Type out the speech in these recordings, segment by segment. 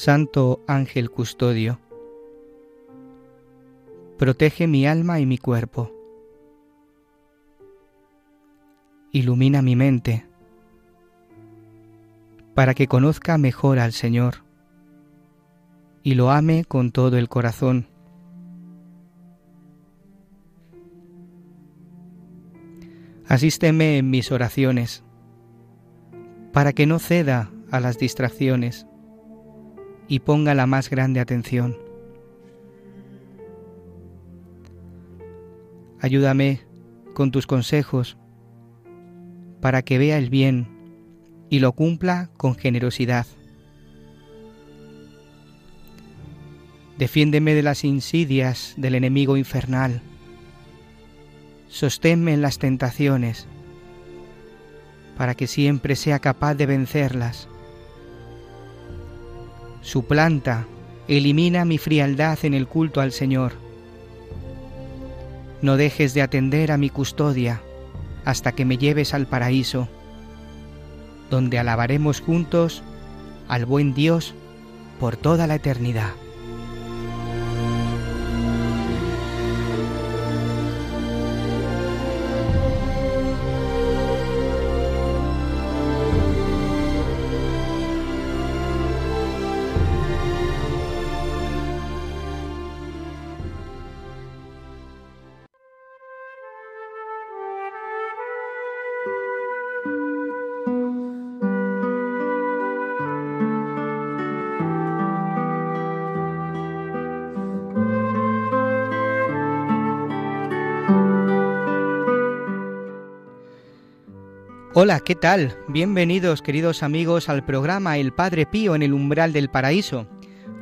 Santo ángel custodio, protege mi alma y mi cuerpo. Ilumina mi mente para que conozca mejor al Señor y lo ame con todo el corazón. Asísteme en mis oraciones para que no ceda a las distracciones y ponga la más grande atención. Ayúdame con tus consejos para que vea el bien y lo cumpla con generosidad. Defiéndeme de las insidias del enemigo infernal. Sosténme en las tentaciones para que siempre sea capaz de vencerlas suplanta, elimina mi frialdad en el culto al Señor. No dejes de atender a mi custodia hasta que me lleves al paraíso, donde alabaremos juntos al buen Dios por toda la eternidad. Hola, ¿qué tal? Bienvenidos queridos amigos al programa El Padre Pío en el umbral del paraíso.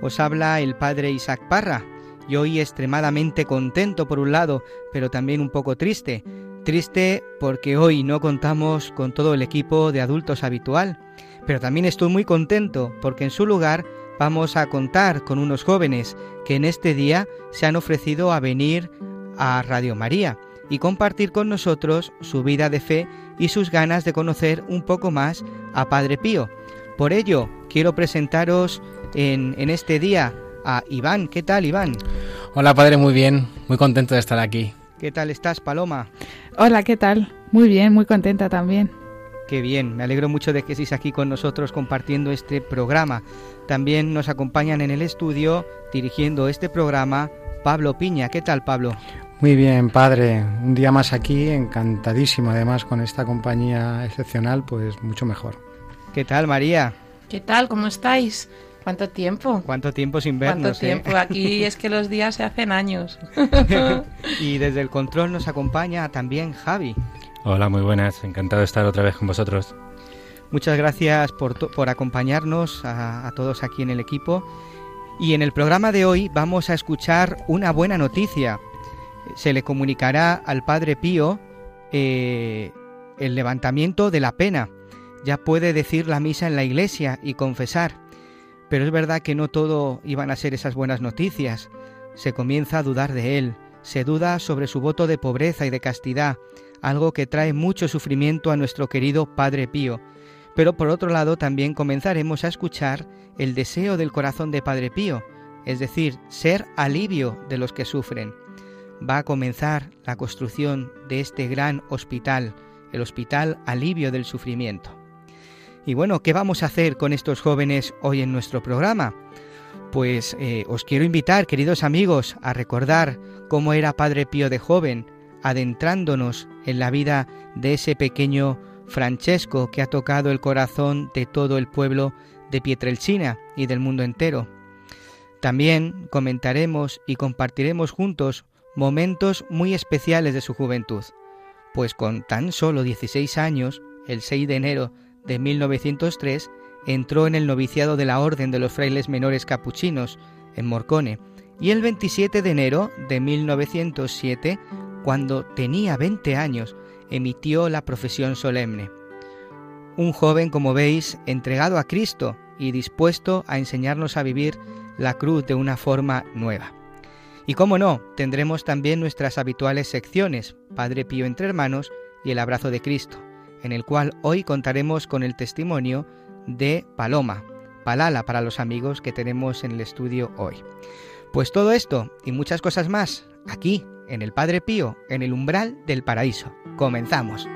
Os habla el Padre Isaac Parra y hoy extremadamente contento por un lado, pero también un poco triste. Triste porque hoy no contamos con todo el equipo de adultos habitual, pero también estoy muy contento porque en su lugar vamos a contar con unos jóvenes que en este día se han ofrecido a venir a Radio María y compartir con nosotros su vida de fe y sus ganas de conocer un poco más a Padre Pío. Por ello, quiero presentaros en, en este día a Iván. ¿Qué tal, Iván? Hola, padre, muy bien. Muy contento de estar aquí. ¿Qué tal estás, Paloma? Hola, ¿qué tal? Muy bien, muy contenta también. Qué bien, me alegro mucho de que estéis aquí con nosotros compartiendo este programa. También nos acompañan en el estudio, dirigiendo este programa, Pablo Piña. ¿Qué tal, Pablo? Muy bien, padre. Un día más aquí, encantadísimo además con esta compañía excepcional, pues mucho mejor. ¿Qué tal, María? ¿Qué tal? ¿Cómo estáis? ¿Cuánto tiempo? ¿Cuánto tiempo sin vernos? ¿Cuánto tiempo? eh? Aquí es que los días se hacen años. y desde el control nos acompaña también Javi. Hola, muy buenas. Encantado de estar otra vez con vosotros. Muchas gracias por, to- por acompañarnos a, a todos aquí en el equipo. Y en el programa de hoy vamos a escuchar una buena noticia. Se le comunicará al Padre Pío eh, el levantamiento de la pena. Ya puede decir la misa en la iglesia y confesar. Pero es verdad que no todo iban a ser esas buenas noticias. Se comienza a dudar de él. Se duda sobre su voto de pobreza y de castidad, algo que trae mucho sufrimiento a nuestro querido Padre Pío. Pero por otro lado también comenzaremos a escuchar el deseo del corazón de Padre Pío, es decir, ser alivio de los que sufren. Va a comenzar la construcción de este gran hospital, el Hospital Alivio del Sufrimiento. Y bueno, ¿qué vamos a hacer con estos jóvenes hoy en nuestro programa? Pues eh, os quiero invitar, queridos amigos, a recordar cómo era Padre Pío de joven, adentrándonos en la vida de ese pequeño Francesco que ha tocado el corazón de todo el pueblo de Pietrelcina y del mundo entero. También comentaremos y compartiremos juntos momentos muy especiales de su juventud, pues con tan solo 16 años, el 6 de enero de 1903, entró en el noviciado de la Orden de los Frailes Menores Capuchinos, en Morcone, y el 27 de enero de 1907, cuando tenía 20 años, emitió la profesión solemne. Un joven, como veis, entregado a Cristo y dispuesto a enseñarnos a vivir la cruz de una forma nueva. Y como no, tendremos también nuestras habituales secciones, Padre Pío entre hermanos y el abrazo de Cristo, en el cual hoy contaremos con el testimonio de Paloma, Palala para los amigos que tenemos en el estudio hoy. Pues todo esto y muchas cosas más aquí en el Padre Pío, en el umbral del paraíso. Comenzamos.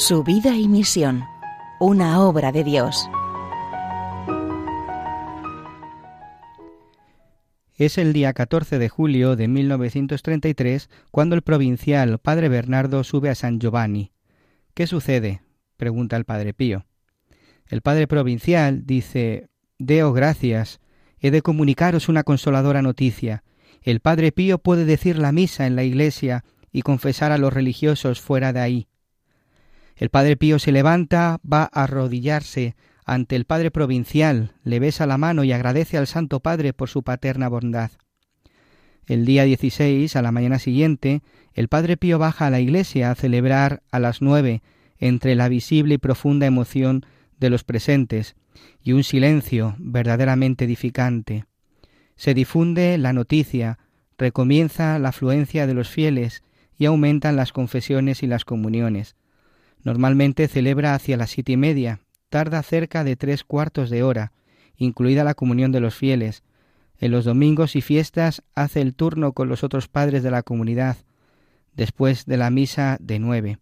Su vida y misión, una obra de Dios. Es el día 14 de julio de 1933 cuando el provincial Padre Bernardo sube a San Giovanni. ¿Qué sucede? pregunta el Padre Pío. El Padre Provincial dice Deo gracias, he de comunicaros una consoladora noticia. El Padre Pío puede decir la misa en la iglesia y confesar a los religiosos fuera de ahí. El Padre Pío se levanta, va a arrodillarse ante el Padre Provincial, le besa la mano y agradece al Santo Padre por su paterna bondad. El día 16, a la mañana siguiente, el Padre Pío baja a la iglesia a celebrar a las nueve, entre la visible y profunda emoción de los presentes y un silencio verdaderamente edificante. Se difunde la noticia, recomienza la afluencia de los fieles y aumentan las confesiones y las comuniones. Normalmente celebra hacia las siete y media, tarda cerca de tres cuartos de hora, incluida la comunión de los fieles. En los domingos y fiestas hace el turno con los otros padres de la comunidad, después de la misa de nueve.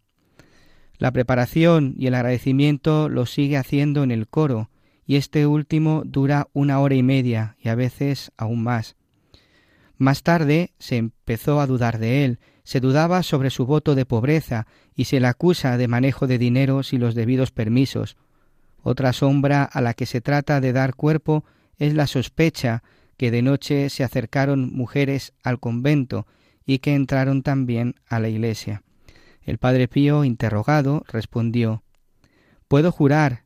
La preparación y el agradecimiento lo sigue haciendo en el coro, y este último dura una hora y media y a veces aún más. Más tarde se empezó a dudar de él, se dudaba sobre su voto de pobreza y se le acusa de manejo de dineros y los debidos permisos, otra sombra a la que se trata de dar cuerpo es la sospecha que de noche se acercaron mujeres al convento y que entraron también a la iglesia. El padre Pío, interrogado, respondió Puedo jurar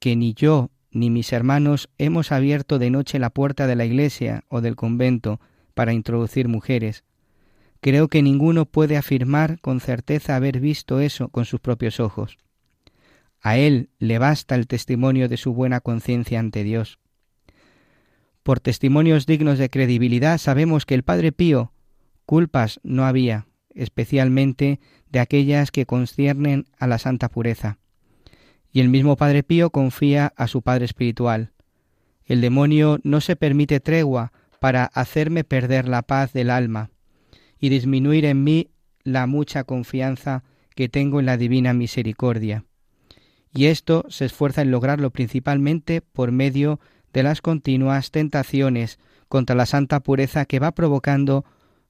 que ni yo ni mis hermanos hemos abierto de noche la puerta de la iglesia o del convento para introducir mujeres. Creo que ninguno puede afirmar con certeza haber visto eso con sus propios ojos. A él le basta el testimonio de su buena conciencia ante Dios. Por testimonios dignos de credibilidad sabemos que el Padre Pío culpas no había, especialmente de aquellas que conciernen a la santa pureza. Y el mismo Padre Pío confía a su Padre Espiritual. El demonio no se permite tregua para hacerme perder la paz del alma y disminuir en mí la mucha confianza que tengo en la divina misericordia y esto se esfuerza en lograrlo principalmente por medio de las continuas tentaciones contra la santa pureza que va provocando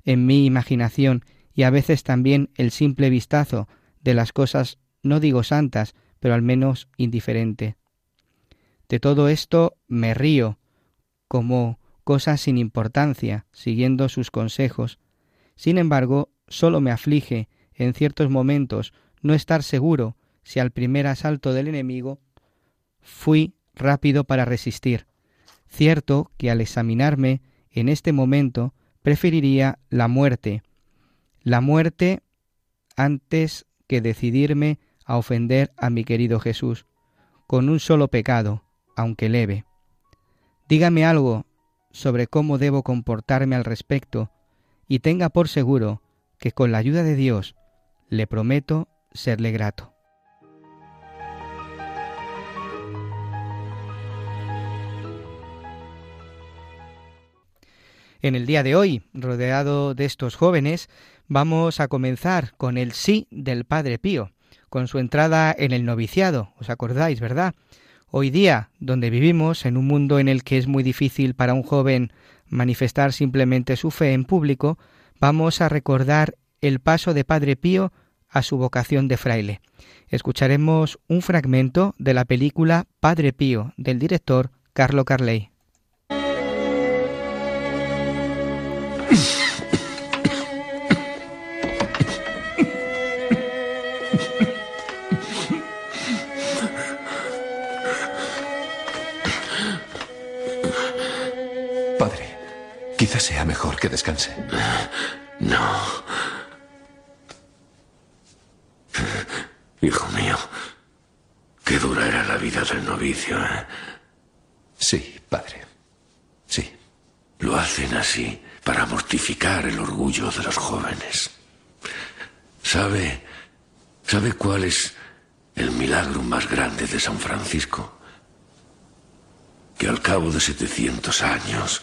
en mi imaginación y a veces también el simple vistazo de las cosas, no digo santas, pero al menos indiferente. De todo esto me río, como cosas sin importancia, siguiendo sus consejos. Sin embargo, sólo me aflige, en ciertos momentos, no estar seguro si al primer asalto del enemigo fui rápido para resistir. Cierto que al examinarme en este momento preferiría la muerte, la muerte antes que decidirme a ofender a mi querido Jesús, con un solo pecado, aunque leve. dígame algo sobre cómo debo comportarme al respecto y tenga por seguro que con la ayuda de Dios le prometo serle grato. En el día de hoy, rodeado de estos jóvenes, vamos a comenzar con el sí del Padre Pío, con su entrada en el noviciado, ¿os acordáis, verdad? Hoy día, donde vivimos, en un mundo en el que es muy difícil para un joven manifestar simplemente su fe en público, vamos a recordar el paso de Padre Pío a su vocación de fraile. Escucharemos un fragmento de la película Padre Pío del director Carlo Carley. Sea mejor que descanse. No. Hijo mío, qué dura era la vida del novicio, ¿eh? Sí, padre. Sí. Lo hacen así para mortificar el orgullo de los jóvenes. ¿Sabe, sabe cuál es el milagro más grande de San Francisco? Que al cabo de 700 años,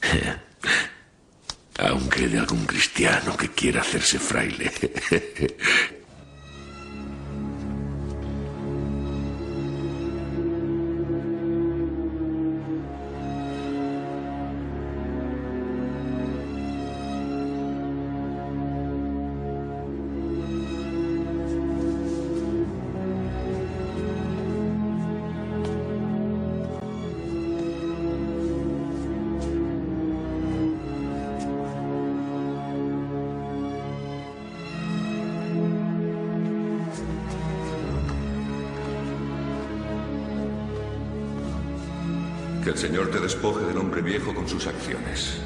aunque de algún cristiano que quiera hacerse fraile, despoje del hombre viejo con sus acciones.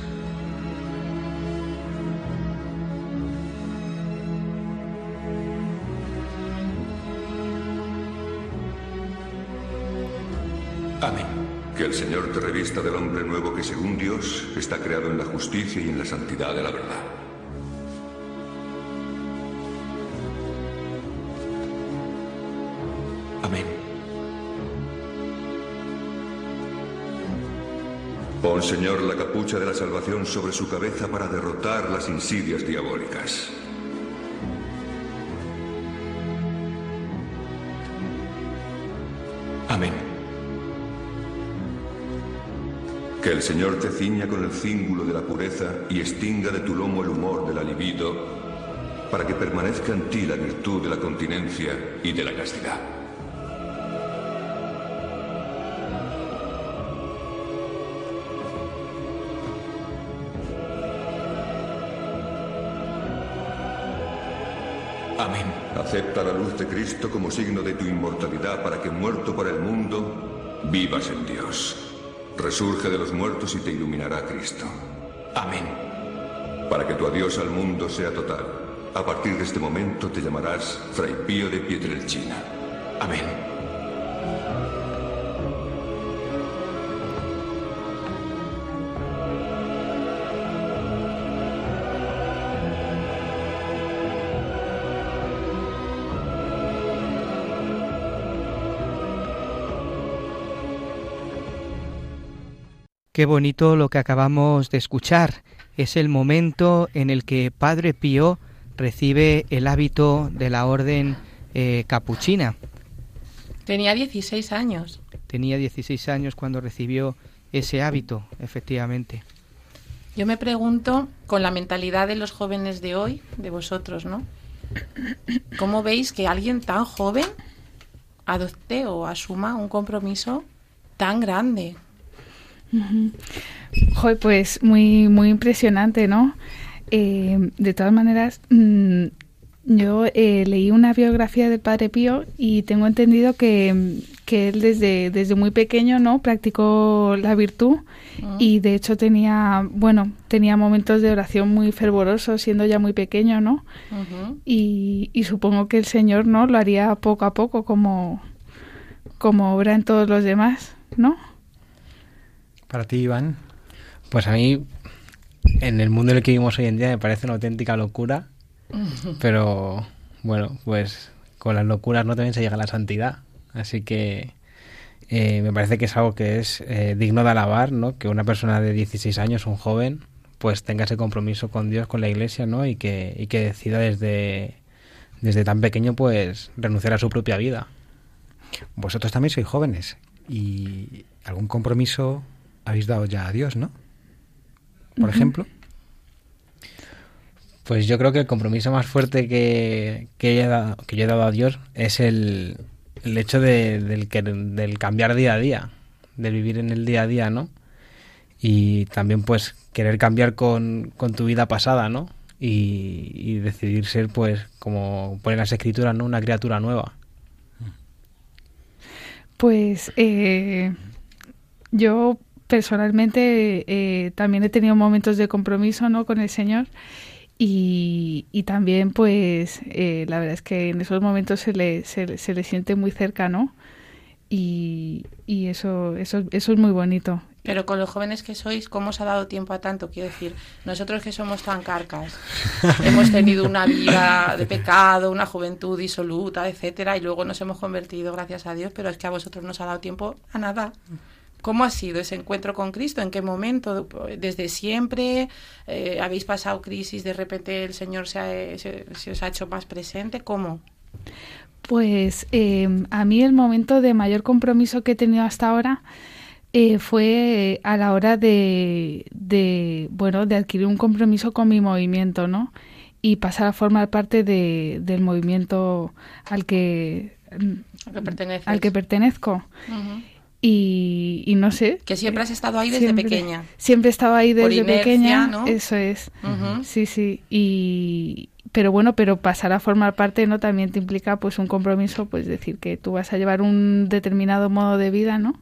Amén. Que el Señor te revista del hombre nuevo que según Dios está creado en la justicia y en la santidad de la verdad. Pon, Señor, la capucha de la salvación sobre su cabeza para derrotar las insidias diabólicas. Amén. Que el Señor te ciña con el cíngulo de la pureza y extinga de tu lomo el humor del alibido, para que permanezca en ti la virtud de la continencia y de la castidad. Acepta la luz de Cristo como signo de tu inmortalidad para que, muerto para el mundo, vivas en Dios. Resurge de los muertos y te iluminará Cristo. Amén. Para que tu adiós al mundo sea total. A partir de este momento te llamarás Fray Pío de Pietrelcina. Amén. Qué bonito lo que acabamos de escuchar. Es el momento en el que Padre Pío recibe el hábito de la orden eh, capuchina. Tenía 16 años. Tenía 16 años cuando recibió ese hábito, efectivamente. Yo me pregunto, con la mentalidad de los jóvenes de hoy, de vosotros, ¿no? ¿Cómo veis que alguien tan joven adopte o asuma un compromiso tan grande? Ujú. Joder, pues muy, muy impresionante, ¿no? Eh, de todas maneras, mm, yo eh, leí una biografía del Padre Pío y tengo entendido que, que él desde, desde muy pequeño, ¿no? Practicó la virtud y de hecho tenía, bueno, tenía momentos de oración muy fervorosos siendo ya muy pequeño, ¿no? Y, y supongo que el Señor, ¿no? Lo haría poco a poco como, como obra en todos los demás, ¿no? Para ti, Iván. Pues a mí, en el mundo en el que vivimos hoy en día, me parece una auténtica locura. Pero bueno, pues con las locuras no también se llega a la santidad. Así que eh, me parece que es algo que es eh, digno de alabar, ¿no? Que una persona de 16 años, un joven, pues tenga ese compromiso con Dios, con la Iglesia, ¿no? Y que, y que decida desde, desde tan pequeño, pues renunciar a su propia vida. Vosotros también sois jóvenes y algún compromiso habéis dado ya a Dios, ¿no? Por ejemplo. Pues yo creo que el compromiso más fuerte que, que, yo, he dado, que yo he dado a Dios es el, el hecho de, del, que, del cambiar día a día, de vivir en el día a día, ¿no? Y también pues querer cambiar con, con tu vida pasada, ¿no? Y, y decidir ser pues como ponen las escrituras, ¿no? Una criatura nueva. Pues eh, yo personalmente eh, también he tenido momentos de compromiso ¿no? con el Señor y, y también pues eh, la verdad es que en esos momentos se le, se, le- se le siente muy cercano y, y eso, eso, eso es muy bonito. Pero con los jóvenes que sois, ¿cómo os ha dado tiempo a tanto? Quiero decir, nosotros que somos tan carcas, hemos tenido una vida de pecado, una juventud disoluta, etcétera, y luego nos hemos convertido, gracias a Dios, pero es que a vosotros no os ha dado tiempo a nada. ¿Cómo ha sido ese encuentro con Cristo? ¿En qué momento? ¿Desde siempre? Eh, ¿Habéis pasado crisis? ¿De repente el Señor se, ha- se- se os ha hecho más presente? ¿Cómo? Pues eh, a mí el momento de mayor compromiso que he tenido hasta ahora eh, fue a la hora de, de, bueno, de adquirir un compromiso con mi movimiento, ¿no? Y pasar a formar parte de, del movimiento al que, al que pertenezco. Ujú. Y, y no sé. Que siempre has estado ahí desde Siempre- pequeña. Siempre he estado ahí desde inercia, pequeña, ¿no? eso es. Ujú. Sí, sí. Y pero bueno, pero pasar a formar parte no también te implica pues un compromiso, pues decir que tú vas a llevar un determinado modo de vida, ¿no?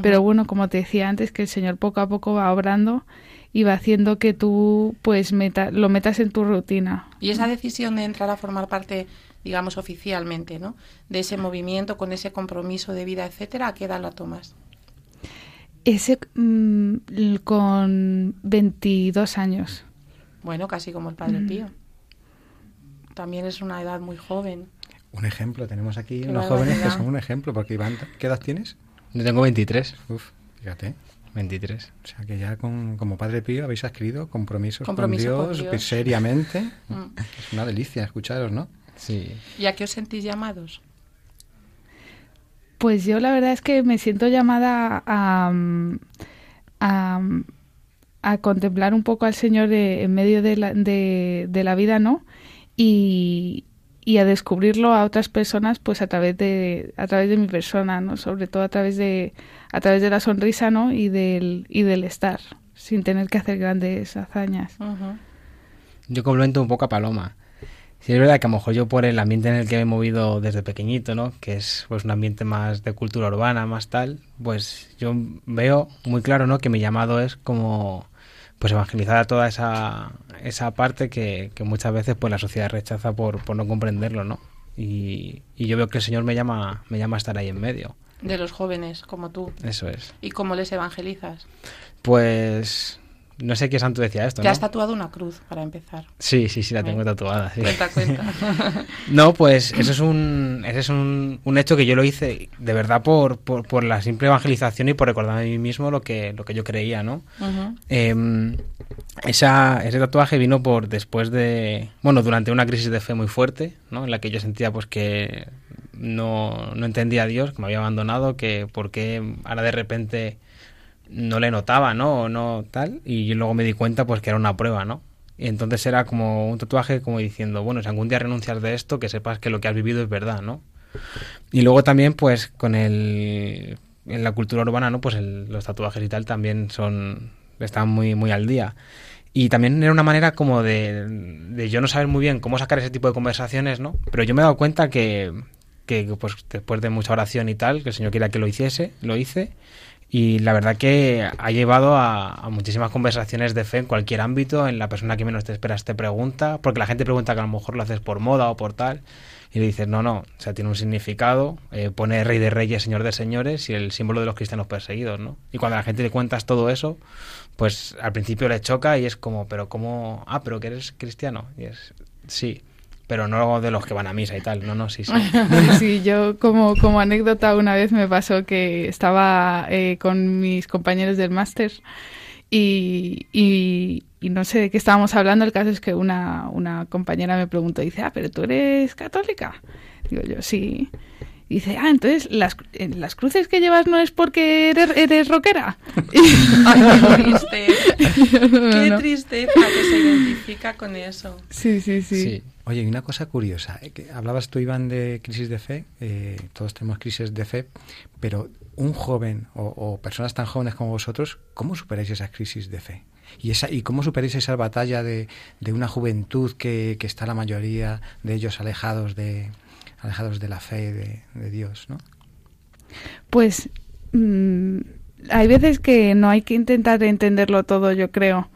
Pero bueno, como te decía antes, que el Señor poco a poco va obrando y va haciendo que tú pues meta, lo metas en tu rutina. Y esa decisión de entrar a formar parte, digamos, oficialmente, ¿no? De ese movimiento, con ese compromiso de vida, etcétera, ¿a qué edad la tomas? Ese mm, con 22 años. Bueno, casi como el Padre Mm. Pío. También es una edad muy joven. Un ejemplo, tenemos aquí Qué unos jóvenes que son un ejemplo, porque Iván, ¿qué edad tienes? Yo tengo 23. Uf, fíjate. 23. O sea que ya con, como Padre Pío habéis adquirido compromisos Compromiso con Dios. seriamente. Mm. Es una delicia escucharos, ¿no? Sí. ¿Y a qué os sentís llamados? Pues yo la verdad es que me siento llamada a, mm, a, a contemplar un poco al Señor de- en medio de la, de, de la vida, ¿no? Y, y a descubrirlo a otras personas, pues a través de a través de mi persona, ¿no? Sobre todo a través de a través de la sonrisa, ¿no? Y del y del estar, sin tener que hacer grandes hazañas. Yo complemento un poco a Paloma. Sí, es verdad que a lo mejor yo por el ambiente en el que me he movido desde pequeñito, ¿no? Que es pues un ambiente más de cultura urbana, más tal, pues yo veo muy claro, ¿no? Que mi llamado es como pues evangelizar a toda esa, esa parte que, que muchas veces pues la sociedad rechaza por, por no comprenderlo, ¿no? Y, y yo veo que el Señor me llama, me llama a estar ahí en medio. De los jóvenes, como tú. Eso es. ¿Y cómo les evangelizas? Pues no sé qué santo decía esto, Te ¿no? has tatuado una cruz, para empezar. Sí, sí, sí, la tengo tatuada. sí. Cuenta, cuenta. No, pues eso es un, ese es un, un hecho que yo lo hice de verdad por, por, por la simple evangelización y por recordarme a mí mismo lo que, lo que yo creía, ¿no? Eh, esa, ese tatuaje vino por después de, bueno, durante una crisis de fe muy fuerte, ¿no? En la que yo sentía pues que no, no entendía a Dios, que me había abandonado, que por qué ahora de repente no le notaba, ¿no? O no tal, y luego me di cuenta pues que era una prueba, ¿no? Y entonces era como un tatuaje como diciendo, bueno, si algún día renuncias de esto, que sepas que lo que has vivido es verdad, ¿no? Y luego también, pues, con el... En la cultura urbana, ¿no? Pues el- los tatuajes y tal también son... Están muy, muy al día. Y también era una manera como de, de yo no saber muy bien cómo sacar ese tipo de conversaciones, ¿no? Pero yo me he dado cuenta que, que pues después de mucha oración y tal, que el Señor quiera que lo hiciese, lo hice. Y la verdad que ha llevado a, muchísimas conversaciones de fe en cualquier ámbito, en la persona que menos te esperas te pregunta, porque la gente pregunta que a lo mejor lo haces por moda o por tal. Y le dices, no, no, o sea, tiene un significado, eh, pone rey de reyes, señor de señores y el símbolo de los cristianos perseguidos, ¿no? Y cuando a la gente le cuentas todo eso, pues al principio le choca y es como, pero ¿cómo? Ah, pero que eres cristiano. Y es, sí, pero no de los que van a misa y tal, no, no, sí, sí. sí, yo como, como anécdota una vez me pasó que estaba eh, con mis compañeros del máster y, y, y no sé de qué estábamos hablando, el caso es que una, una compañera me preguntó, dice, ah, pero tú eres católica. Digo yo, sí. Y dice, ah, entonces las, eh, las cruces que llevas no es porque eres, eres rockera. Ay, qué triste. No, no, Qué no. tristeza que se identifica con eso. Sí, sí, sí. Sí. Oye, y una cosa curiosa, eh, hablabas tú, Iván, de crisis de fe, eh, todos tenemos crisis de fe, pero un joven o, personas tan jóvenes como vosotros, ¿cómo superáis esas crisis de fe? ¿Y, esa, y cómo superáis esa batalla de, de una juventud que, que está la mayoría de ellos alejados de, alejados de la fe de, de Dios, ¿no? Pues mm, hay veces que no hay que intentar entenderlo todo, yo creo.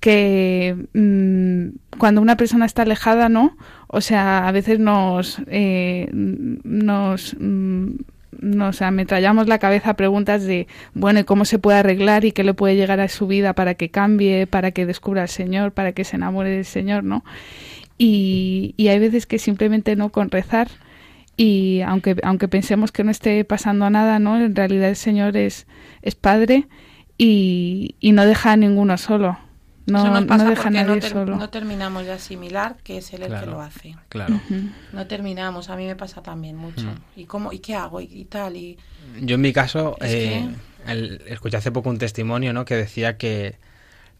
Que mm, cuando una persona está alejada, ¿no? O sea, a veces nos, eh, nos, mm, nos ametrallamos la cabeza a preguntas de, bueno, ¿y cómo se puede arreglar y qué le puede llegar a su vida para que cambie, para que descubra al Señor, para que se enamore del Señor, ¿no? Y, y hay veces que simplemente no con rezar y aunque aunque pensemos que no esté pasando nada no en realidad el señor es es padre y, y no deja a ninguno solo no, Eso nos no pasa deja a porque nadie no, ter- solo no terminamos de asimilar que es él el que lo hace. Claro. No terminamos, a mí me pasa también mucho. ¿Y cómo y qué hago y, y tal y Yo en mi caso, Es eh, el- escuché hace poco un testimonio, ¿no? Que decía que,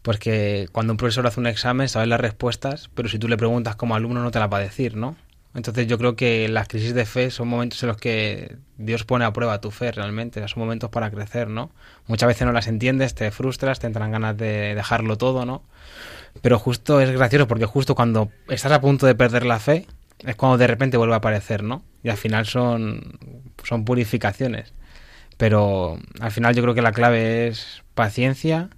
pues que cuando un profesor hace un examen sabes las respuestas, pero si tú le preguntas como alumno no te las va a decir, ¿no? Entonces yo creo que las crisis de fe son momentos en los que Dios pone a prueba tu fe realmente, son momentos para crecer, ¿no? Muchas veces no las entiendes, te frustras, te entran ganas de dejarlo todo, ¿no? Pero justo es gracioso porque justo cuando estás a punto de perder la fe es cuando de repente vuelve a aparecer, ¿no? Y al final son, son purificaciones. Pero al final yo creo que la clave es paciencia,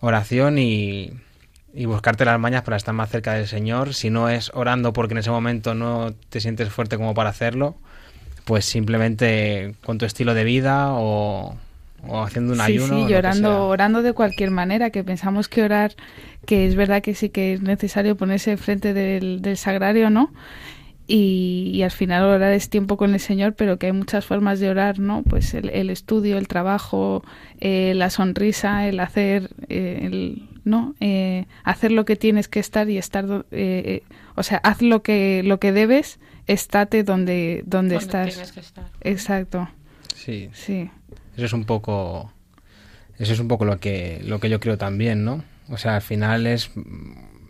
oración y, y buscarte las mañas para estar más cerca del Señor. Si no es orando porque en ese momento no te sientes fuerte como para hacerlo, pues simplemente con tu estilo de vida o, o haciendo un sí ayuno. sí sea. orando de cualquier manera que pensamos que orar que es verdad que sí que es necesario ponerse enfrente del, del sagrario no y, y al final orar es tiempo con el Señor, pero que hay muchas formas de orar, ¿no? Pues el, el estudio, el trabajo, eh, la sonrisa, el hacer, eh, el, ¿no? Eh, hacer lo que tienes que estar y estar, eh, eh, o sea, haz lo que lo que debes, estate donde donde Donde estás. tienes que estar. Exacto, Sí, sí. Eso es un poco eso es un poco lo que lo que yo creo también, ¿no? O sea, al final es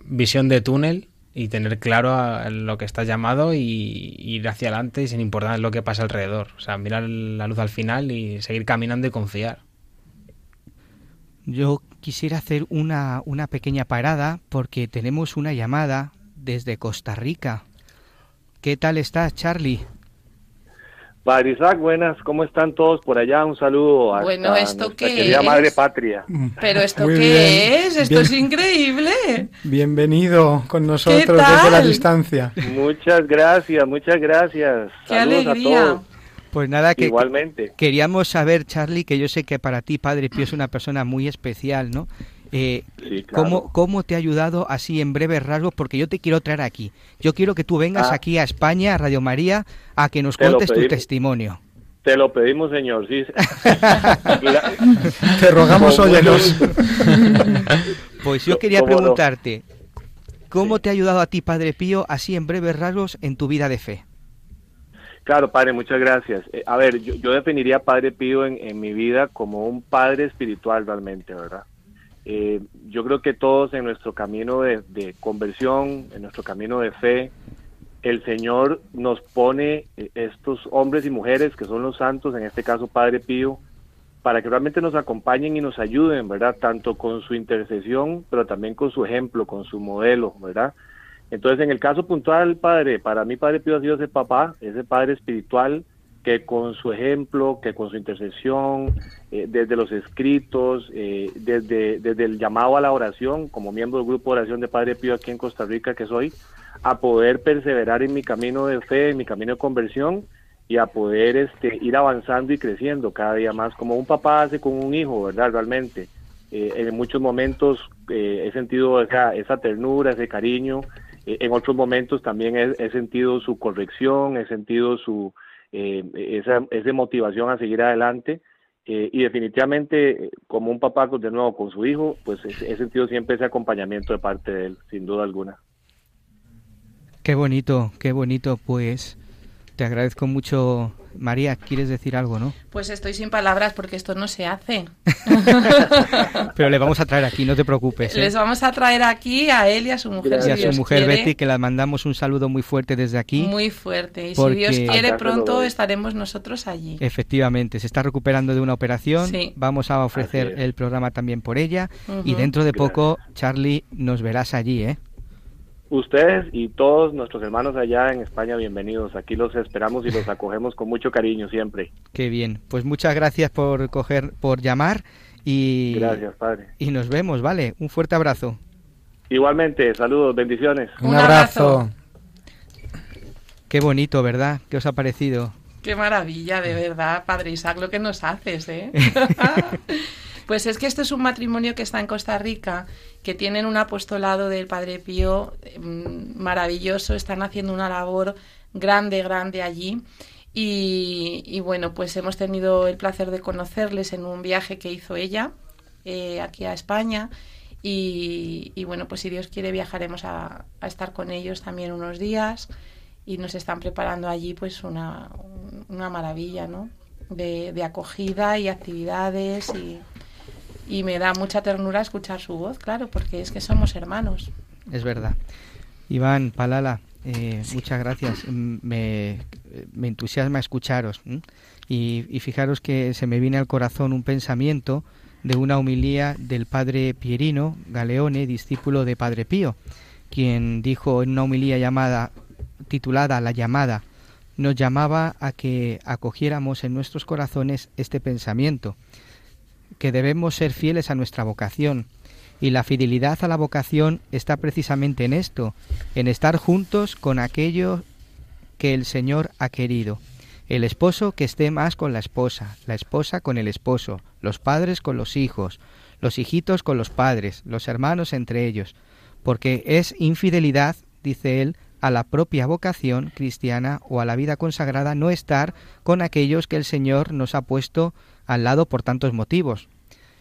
visión de túnel y tener claro a lo que estás llamado y ir hacia adelante y sin importar lo que pasa alrededor. O sea, mirar la luz al final y seguir caminando y confiar. Yo quisiera hacer una, una pequeña parada porque tenemos una llamada desde Costa Rica. ¿Qué tal estás, Charlie? Padre Isaac, buenas, ¿cómo están todos por allá? Un saludo a Bueno, ¿esto qué querida es? madre patria. Pero esto Muy qué bien, es? Esto bien. es increíble. Bienvenido con nosotros ¿Qué desde la distancia. Muchas gracias, muchas gracias. Qué Saludos alegría. a todos. Pues nada, que Igualmente. queríamos saber, Charlie, que yo sé que para ti, Padre Pío, es una persona muy especial, ¿no? Eh, Sí, claro. ¿cómo, ¿Cómo te ha ayudado así en breves rasgos? Porque yo te quiero traer aquí. Yo quiero que tú vengas Ah. aquí a España, a Radio María, a que nos Te cuentes tu testimonio. Te lo pedimos, señor. Sí. La- Te rogamos, óyenos. Pues yo quería preguntarte, ¿cómo Sí. te ha ayudado a ti, Padre Pío, así en breves rasgos en tu vida de fe? Claro, padre, muchas gracias. Eh, a ver, yo, yo definiría Padre Pío en, en mi vida como un padre espiritual realmente, ¿verdad? Eh, yo creo que todos en nuestro camino de, de conversión, en nuestro camino de fe, el Señor nos pone eh, estos hombres y mujeres que son los santos, en este caso Padre Pío, para que realmente nos acompañen y nos ayuden, ¿verdad? Tanto con su intercesión, pero también con su ejemplo, con su modelo, ¿verdad? Entonces, en el caso puntual, padre, para mí Padre Pío ha sido ese papá, ese padre espiritual que con su ejemplo, que con su intercesión, eh, desde los escritos, eh, desde, desde el llamado a la oración, como miembro del grupo de oración de Padre Pío aquí en Costa Rica que soy, a poder perseverar en mi camino de fe, en mi camino de conversión y a poder este, ir avanzando y creciendo cada día más, como un papá hace con un hijo, ¿verdad? Realmente. Eh, en muchos momentos eh, he sentido esa, ternura, ese cariño, en otros momentos también he, he, sentido su corrección, he sentido su esa, esa motivación a seguir adelante. y definitivamente, como un papá de nuevo con su hijo, pues he sentido siempre ese acompañamiento de parte de él, sin duda alguna. Qué bonito, qué bonito, pues te agradezco mucho. María, ¿quieres decir algo, no? Pues estoy sin palabras porque esto no se hace. Pero le vamos a traer aquí, no te preocupes. ¿eh? Les vamos a traer aquí a él y a su mujer. Y a su mujer Betty, que le mandamos un saludo muy fuerte desde aquí. Muy fuerte. Y si Dios quiere, pronto estaremos nosotros allí. Efectivamente, se está recuperando de una operación. Sí. Vamos a ofrecer el programa también por ella. Uh -huh. Y dentro de poco, Charlie, nos verás allí, ¿eh? Ustedes y todos nuestros hermanos allá en España, bienvenidos. Aquí los esperamos y los acogemos con mucho cariño siempre. Qué bien. Pues muchas gracias por coger, por llamar y gracias, padre. Y nos vemos, vale. Un fuerte abrazo. Igualmente, saludos, bendiciones. Un, abrazo. Qué bonito, ¿verdad? ¿Qué os ha parecido? Qué maravilla, de verdad, Padre Isaac, lo que nos haces, ¿eh? Pues es que esto es un matrimonio que está en Costa Rica, que tienen un apostolado del Padre Pío mmm, maravilloso, están haciendo una labor grande, grande allí. Y, bueno, pues hemos tenido el placer de conocerles en un viaje que hizo ella eh, aquí a España. Y, bueno, pues si Dios quiere viajaremos a, a, estar con ellos también unos días y nos están preparando allí pues una, una maravilla, ¿no? De, de acogida y actividades y, y me da mucha ternura escuchar su voz, claro, porque es que somos hermanos. Es verdad. Iván, Palala, eh, sí. muchas gracias. Me, me, entusiasma escucharos. Y, y, fijaros que se me viene al corazón un pensamiento de una humilía del padre Pierino Galeone, discípulo de Padre Pío, quien dijo en una humilía llamada, titulada La llamada, nos llamaba a que acogiéramos en nuestros corazones este pensamiento que debemos ser fieles a nuestra vocación. Y la fidelidad a la vocación está precisamente en esto, en estar juntos con aquello que el Señor ha querido. El esposo que esté más con la esposa, la esposa con el esposo, los padres con los hijos, los hijitos con los padres, los hermanos entre ellos, porque es infidelidad, dice él, a la propia vocación cristiana o a la vida consagrada no estar con aquellos que el Señor nos ha puesto al lado por tantos motivos.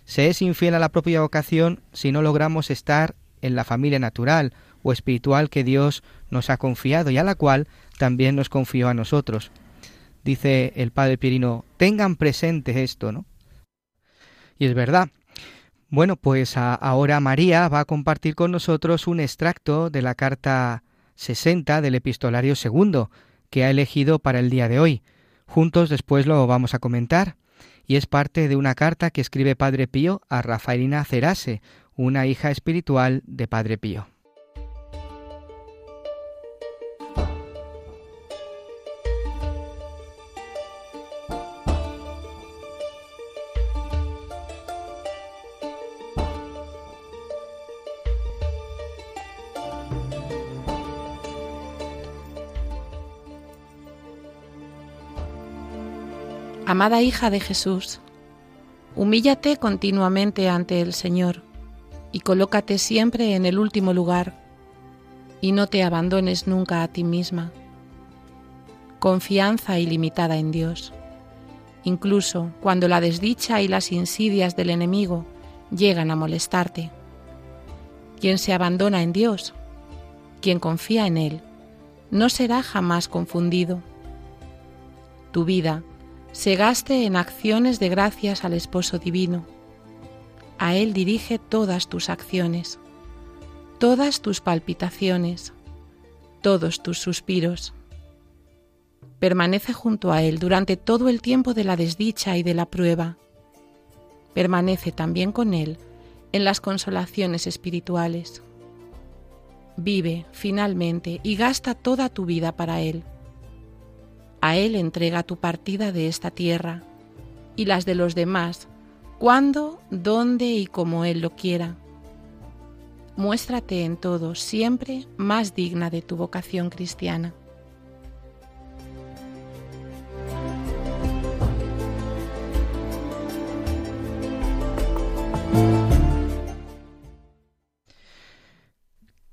Se es infiel a la propia vocación si no logramos estar en la familia natural o espiritual que Dios nos ha confiado y a la cual también nos confió a nosotros. Dice el padre Pirino, tengan presente esto, ¿no? Y es verdad. Bueno, pues ahora María va a compartir con nosotros un extracto de la carta 60 del epistolario segundo que ha elegido para el día de hoy. Juntos después lo vamos a comentar y es parte de una carta que escribe Padre Pío a Rafaelina Cerase, una hija espiritual de Padre Pío. Amada hija de Jesús, humíllate continuamente ante el Señor y colócate siempre en el último lugar y no te abandones nunca a ti misma. Confianza ilimitada en Dios, incluso cuando la desdicha y las insidias del enemigo llegan a molestarte. Quien se abandona en Dios, quien confía en Él, no será jamás confundido. Tu vida, se gaste en acciones de gracias al Esposo Divino. A Él dirige todas tus acciones, todas tus palpitaciones, todos tus suspiros. Permanece junto a Él durante todo el tiempo de la desdicha y de la prueba. Permanece también con Él en las consolaciones espirituales. Vive, finalmente, y gasta toda tu vida para Él a Él entrega tu partida de esta tierra y las de los demás, cuando, dónde y como Él lo quiera. muéstrate en todo siempre más digna de tu vocación cristiana.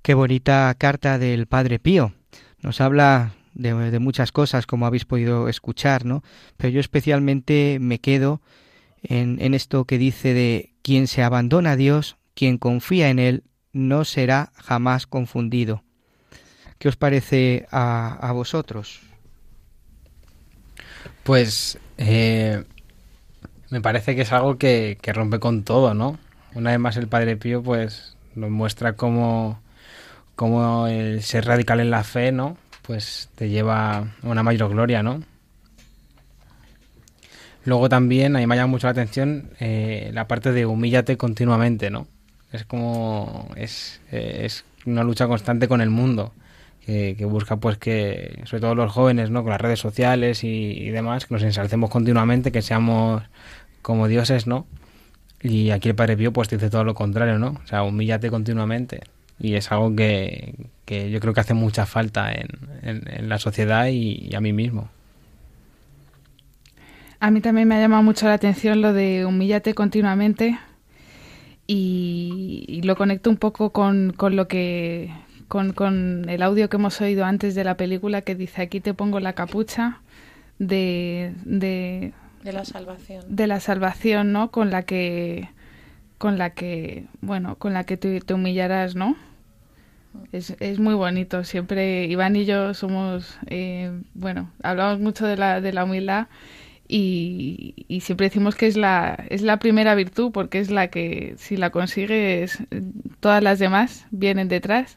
Qué bonita carta del Padre Pío. Nos habla de, muchas cosas, como habéis podido escuchar, ¿no? Pero yo especialmente me quedo en, en esto que dice de quien se abandona a Dios, quien confía en Él, no será jamás confundido. ¿Qué os parece a, vosotros? Pues eh, me parece que es algo que, que, rompe con todo, ¿no? Una vez más el Padre Pío pues nos muestra cómo, cómo el ser radical en la fe, ¿no? Pues te lleva una mayor gloria, ¿no? Luego también, a mí me llama mucho la atención eh, la parte de humíllate continuamente, ¿no? Es como. Es, es una lucha constante con el mundo. Que, busca, pues, que, sobre todo los jóvenes, ¿no? Con las redes sociales y, demás, que nos ensalcemos continuamente, que seamos como dioses, ¿no? Y aquí el Padre Pío, pues, dice todo lo contrario, ¿no? O sea, humíllate continuamente. Y es algo que, que yo creo que hace mucha falta en, en, la sociedad y a mí mismo. A mí también me ha llamado mucho la atención lo de humíllate continuamente, y, lo conecto un poco con, con lo que con, con, el audio que hemos oído antes de la película que dice aquí te pongo la capucha de, de, de la salvación de la salvación no con la que con la que bueno con la que te, te humillarás no es, es, muy bonito siempre Iván y yo somos eh, bueno hablamos mucho de la de la humildad y, siempre decimos que es la, es la primera virtud porque es la que si la consigues todas las demás vienen detrás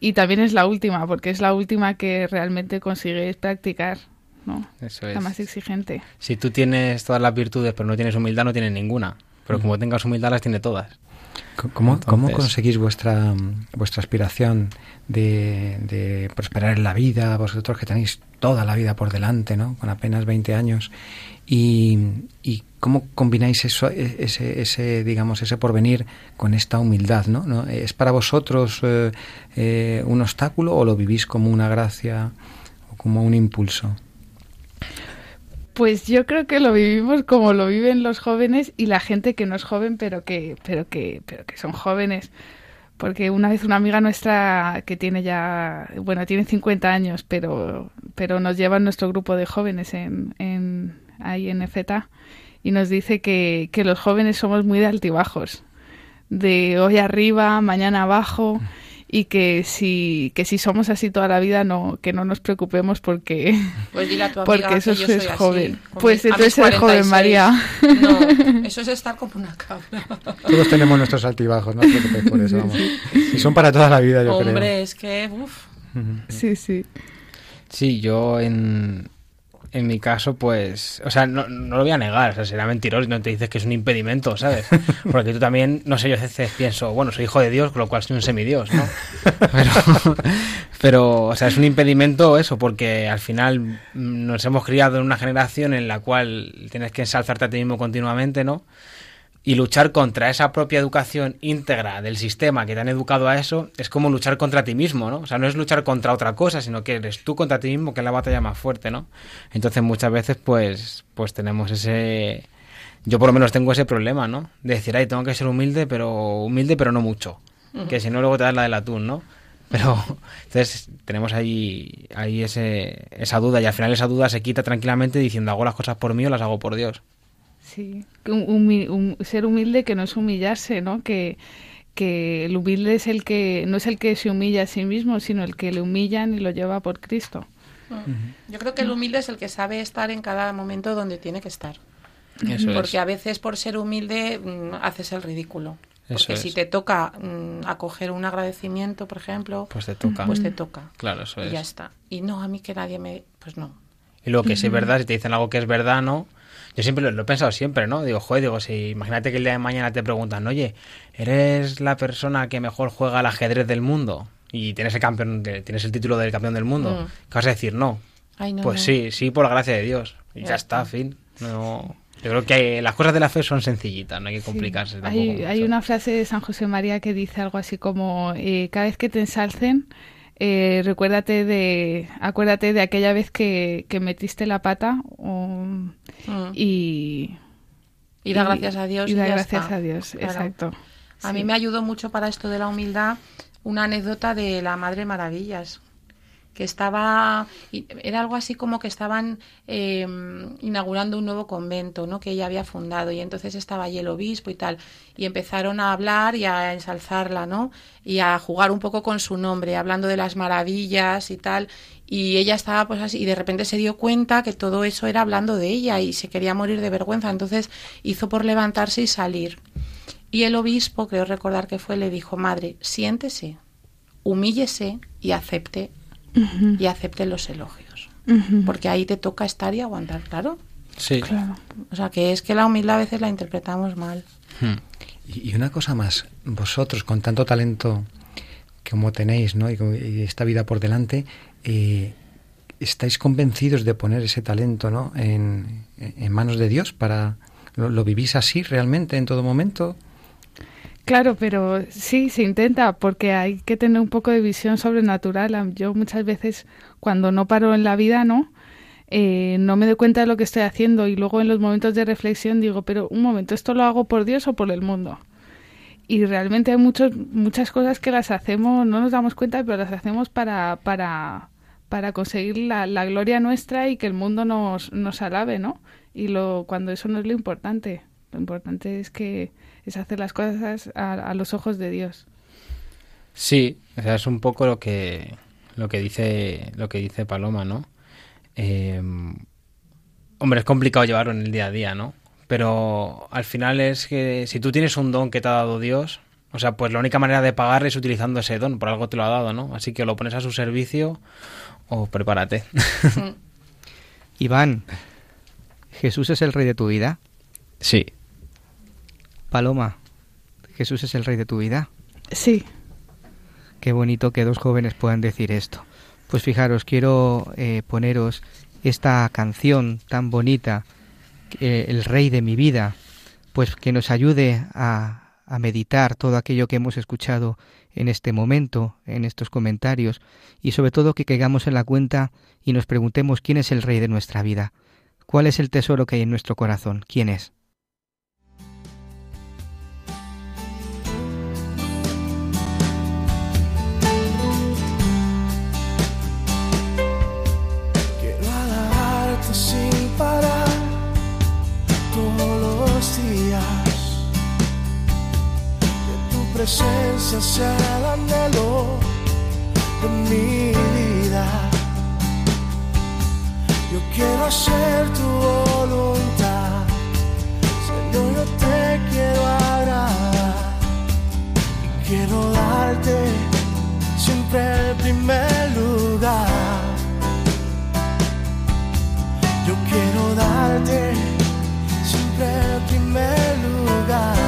y también es la última porque es la última que realmente consigues practicar. ¿no? Eso es. La más exigente. Si tú tienes todas las virtudes pero no tienes humildad, no tienes ninguna. Pero como tengas humildad, las tiene todas. ¿Cómo, ¿Cómo, conseguís vuestra, vuestra aspiración de, prosperar en la vida? Vosotros que tenéis toda la vida por delante, ¿no? Con apenas 20 años. Y, cómo combináis eso, e, ese, ese, digamos, ese porvenir con esta humildad, ¿no? ¿Es para vosotros eh, eh, un obstáculo o lo vivís como una gracia o como un impulso? Pues yo creo que lo vivimos como lo viven los jóvenes y la gente que no es joven, pero que, pero que, pero que son jóvenes. Porque una vez una amiga nuestra que tiene ya, bueno, tiene 50 años, pero, pero nos lleva en nuestro grupo de jóvenes en, en, ahí en EFETA y nos dice que, que los jóvenes somos muy de altibajos, de hoy arriba, mañana abajo y que si que si somos así toda la vida no que no nos preocupemos porque pues dile a tu porque eso que es joven. pues entonces eres joven María. no eso es estar como una cabra. Todos tenemos nuestros altibajos no por eso vamos. y son para toda la vida yo hombre creo. es que uf. sí sí. Sí yo en en mi caso, pues, o sea, no, no, lo voy a negar, o sea, será mentiroso no te dices que es un impedimento, ¿sabes? Porque tú también, no sé, yo a veces pienso, bueno, soy hijo de Dios, con lo cual soy un semidios, ¿no? Pero, pero, o sea, es un impedimento eso, porque al final nos hemos criado en una generación en la cual tienes que ensalzarte a ti mismo continuamente, ¿no? Y luchar contra esa propia educación íntegra del sistema que te han educado a eso es como luchar contra ti mismo, ¿no? O sea, no es luchar contra otra cosa, sino que eres tú contra ti mismo que es la batalla más fuerte, ¿no? Entonces muchas veces pues, pues tenemos ese... Yo por lo menos tengo ese problema, ¿no? De decir, ay, tengo que ser humilde, pero humilde, pero no mucho. Que si no, luego te das la del atún, ¿no? Pero entonces tenemos ahí, ahí ese, esa duda y al final esa duda se quita tranquilamente diciendo hago las cosas por mí o las hago por Dios. Sí, un, ser humilde que no es humillarse, ¿no? Que, que el humilde es el que no es el que se humilla a sí mismo, sino el que le humillan y lo lleva por Cristo. Mm. Yo creo que el humilde es el que sabe estar en cada momento donde tiene que estar. Porque a veces por ser humilde mm, haces el ridículo. Porque si te toca mm, acoger un agradecimiento, por ejemplo, pues te toca. Pues te toca. Claro, eso es. Y ya está. Y no, a mí que nadie me... Pues no. Y lo que es verdad, si te dicen algo que es verdad, ¿no? Yo siempre lo, he pensado siempre, ¿no? Digo, joder, digo, si imagínate que el día de mañana te preguntan, oye, ¿eres la persona que mejor juega al ajedrez del mundo? Y tienes el campeón, tienes el título del campeón del mundo. Mm. ¿Qué vas a decir? No. pues sí, sí, por la gracia de Dios. Y ya, está, fin. No, Yo creo que las cosas de la fe son sencillitas, no hay que complicarse Sí. tampoco. Hay, hay una frase de San José María que dice algo así como, eh, cada vez que te ensalcen, eh, recuérdate de, acuérdate de aquella vez que, que metiste la pata o- y... Y da gracias a Dios Y da gracias está. a Dios, Claro. exacto. A Sí. mí me ayudó mucho para esto de la humildad una anécdota de la Madre Maravillas, que estaba, era algo así como que estaban eh, inaugurando un nuevo convento, ¿no? Que ella había fundado y entonces estaba allí el obispo y tal y empezaron a hablar y a ensalzarla, ¿no? Y a jugar un poco con su nombre, hablando de las maravillas y tal. Y ella estaba pues así y de repente se dio cuenta que todo eso era hablando de ella y se quería morir de vergüenza, entonces hizo por levantarse y salir. Y el obispo, creo recordar que fue, le dijo, madre, siéntese, humíllese y acepte, Y acepte los elogios. Porque ahí te toca estar y aguantar, claro. Sí. Claro. O sea, que es que la humildad a veces la interpretamos mal. Y y una cosa más, vosotros con tanto talento como tenéis, ¿no? Y, y esta vida por delante, eh, ¿estáis convencidos de poner ese talento, ¿no? En, en manos de Dios para ¿lo, lo vivís así realmente en todo momento? Claro, pero sí, se intenta porque hay que tener un poco de visión sobrenatural. Yo muchas veces cuando no paro en la vida, ¿no? Eh, no me doy cuenta de lo que estoy haciendo y luego en los momentos de reflexión digo, pero un momento, ¿esto lo hago por Dios o por el mundo? Y realmente hay muchos, muchas cosas que las hacemos, no nos damos cuenta, pero las hacemos para, para, para conseguir la, la gloria nuestra y que el mundo nos, nos alabe, ¿no? Y lo, cuando eso no es lo importante, lo importante es que es hacer las cosas a, a los ojos de Dios. Sí, o sea, es un poco lo que lo que dice lo que dice Paloma, ¿no? Eh, hombre, es complicado llevarlo en el día a día, ¿no? Pero al final es que si tú tienes un don que te ha dado Dios, o sea, pues la única manera de pagar es utilizando ese don, por algo te lo ha dado, ¿no? Así que o lo pones a su servicio o prepárate. Iván, ¿Jesús es el rey de tu vida? Sí. Paloma, ¿Jesús es el rey de tu vida? Sí. Qué bonito que dos jóvenes puedan decir esto. Pues fijaros, quiero eh, poneros esta canción tan bonita, eh, El Rey de mi vida, pues que nos ayude a, a meditar todo aquello que hemos escuchado en este momento, en estos comentarios, y sobre todo que caigamos en la cuenta y nos preguntemos quién es el Rey de nuestra vida, cuál es el tesoro que hay en nuestro corazón, quién es. Presencia sea el anhelo de mi vida. Yo quiero hacer tu voluntad. Señor, yo te quiero agradar. Quiero darte siempre el primer lugar. Yo quiero darte siempre el primer lugar.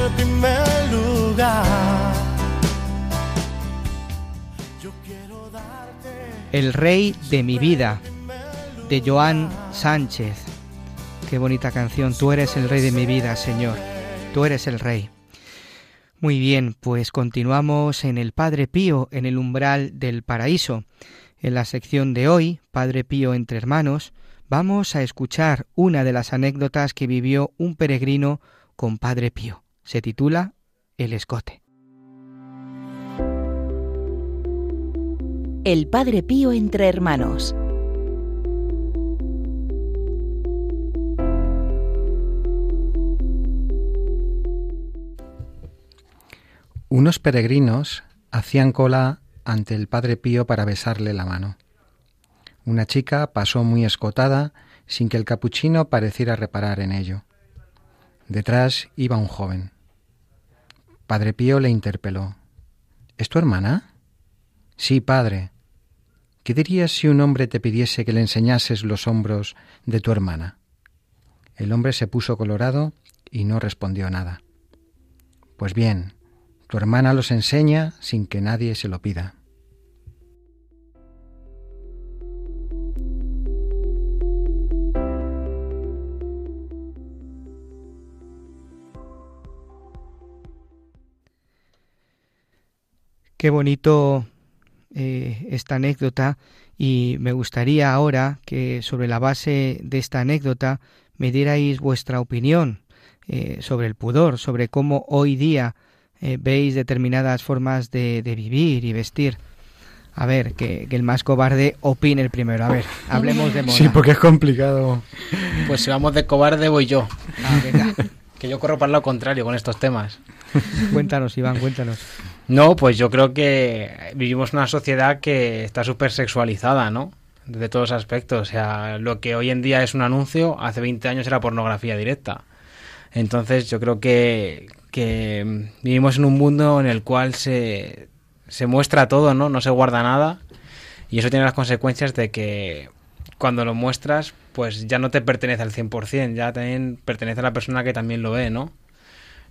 El Rey de mi vida, de Joan Sánchez. Qué bonita canción, tú eres el Rey de mi vida, Señor, tú eres el Rey. Muy bien, pues continuamos en el Padre Pío, en el umbral del paraíso. En la sección de hoy, Padre Pío entre hermanos, vamos a escuchar una de las anécdotas que vivió un peregrino con Padre Pío. Se titula El escote. El Padre Pío entre hermanos. Unos peregrinos hacían cola ante el Padre Pío para besarle la mano. Una chica pasó muy escotada sin que el capuchino pareciera reparar en ello. Detrás iba un joven. Padre Pío le interpeló. ¿Es tu hermana? Sí, padre. ¿Qué dirías si un hombre te pidiese que le enseñases los hombros de tu hermana? El hombre se puso colorado y no respondió nada. Pues bien, tu hermana los enseña sin que nadie se lo pida. Qué bonito eh, esta anécdota y me gustaría ahora que sobre la base de esta anécdota me dierais vuestra opinión eh, sobre el pudor, sobre cómo hoy día eh, veis determinadas formas de, vivir y vestir. A ver, que, el más cobarde opine el primero. A ver, hablemos de moda. Sí, porque es complicado. Pues si vamos de cobarde voy yo. Ah, que yo corro para lo contrario con estos temas. cuéntanos, Iván, cuéntanos. No, pues yo creo que vivimos una sociedad que está súper sexualizada, ¿no? De todos aspectos. O sea, lo que hoy en día es un anuncio, hace 20 años era pornografía directa. Entonces yo creo que, que vivimos en un mundo en el cual se, se muestra todo, ¿no? No se guarda nada. Y eso tiene las consecuencias de que cuando lo muestras, pues ya no te pertenece al 100%, ya también pertenece a la persona que también lo ve, ¿no?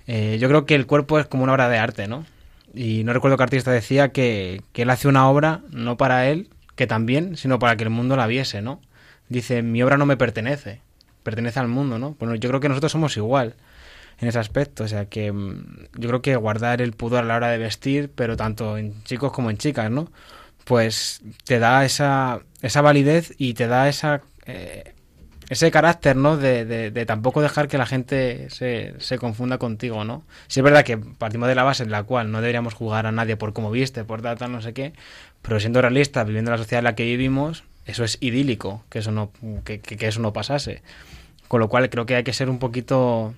Eh, yo creo que el cuerpo es como una obra de arte, ¿no? Y no recuerdo qué artista decía que, que él hace una obra no para él, que también, sino para que el mundo la viese, ¿no? Dice, mi obra no me pertenece, pertenece al mundo, ¿no? Bueno, yo creo que nosotros somos igual en ese aspecto. O sea que mm, yo creo que guardar el pudor a la hora de vestir, pero tanto en chicos como en chicas, ¿no? Pues te da esa, esa validez y te da esa, eh, ese carácter, ¿no? De, de, tampoco dejar que la gente se, se confunda contigo, ¿no? Sí es verdad que partimos de la base en la cual no deberíamos jugar a nadie por cómo viste, por tal, tal, no sé qué, pero siendo realistas, viviendo la sociedad en la que vivimos, eso es idílico, que eso no, que, que eso no pasase. Con lo cual creo que hay que ser un poquito